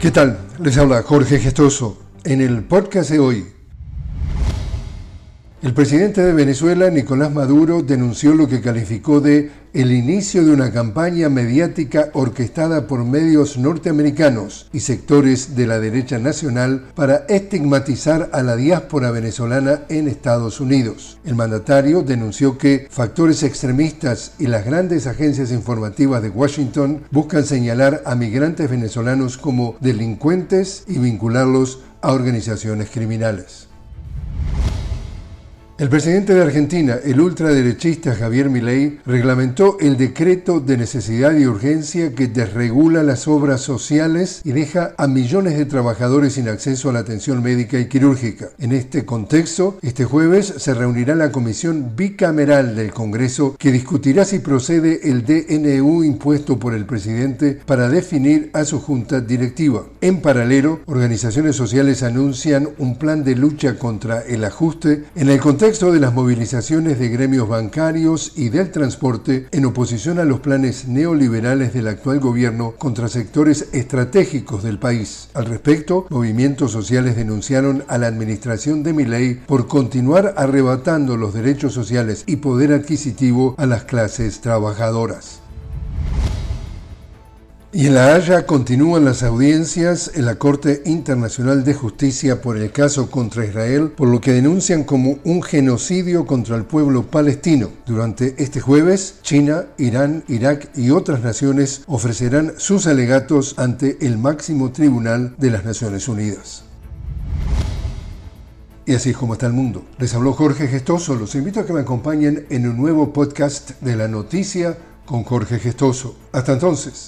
¿Qué tal? Les habla Jorge Gestoso. En el podcast de hoy el presidente de Venezuela, Nicolás Maduro, denunció lo que calificó de el inicio de una campaña mediática orquestada por medios norteamericanos y sectores de la derecha nacional para estigmatizar a la diáspora venezolana en Estados Unidos. El mandatario denunció que factores extremistas y las grandes agencias informativas de Washington buscan señalar a migrantes venezolanos como delincuentes y vincularlos a organizaciones criminales. El presidente de Argentina, el ultraderechista Javier Milei, reglamentó el decreto de necesidad y urgencia que desregula las obras sociales y deja a millones de trabajadores sin acceso a la atención médica y quirúrgica. En este contexto, este jueves se reunirá la comisión bicameral del Congreso que discutirá si procede el DNU impuesto por el presidente para definir a su junta directiva. En paralelo, organizaciones sociales anuncian un plan de lucha contra el ajuste en el contexto contexto de las movilizaciones de gremios bancarios y del transporte en oposición a los planes neoliberales del actual gobierno contra sectores estratégicos del país. Al respecto, movimientos sociales denunciaron a la administración de Milei por continuar arrebatando los derechos sociales y poder adquisitivo a las clases trabajadoras. Y en La Haya continúan las audiencias en la Corte Internacional de Justicia por el caso contra Israel, por lo que denuncian como un genocidio contra el pueblo palestino. Durante este jueves, China, Irán, Irak y otras naciones ofrecerán sus alegatos ante el máximo tribunal de las Naciones Unidas. Y así es como está el mundo. Les habló Jorge Gestoso. Los invito a que me acompañen en un nuevo podcast de la noticia con Jorge Gestoso. Hasta entonces.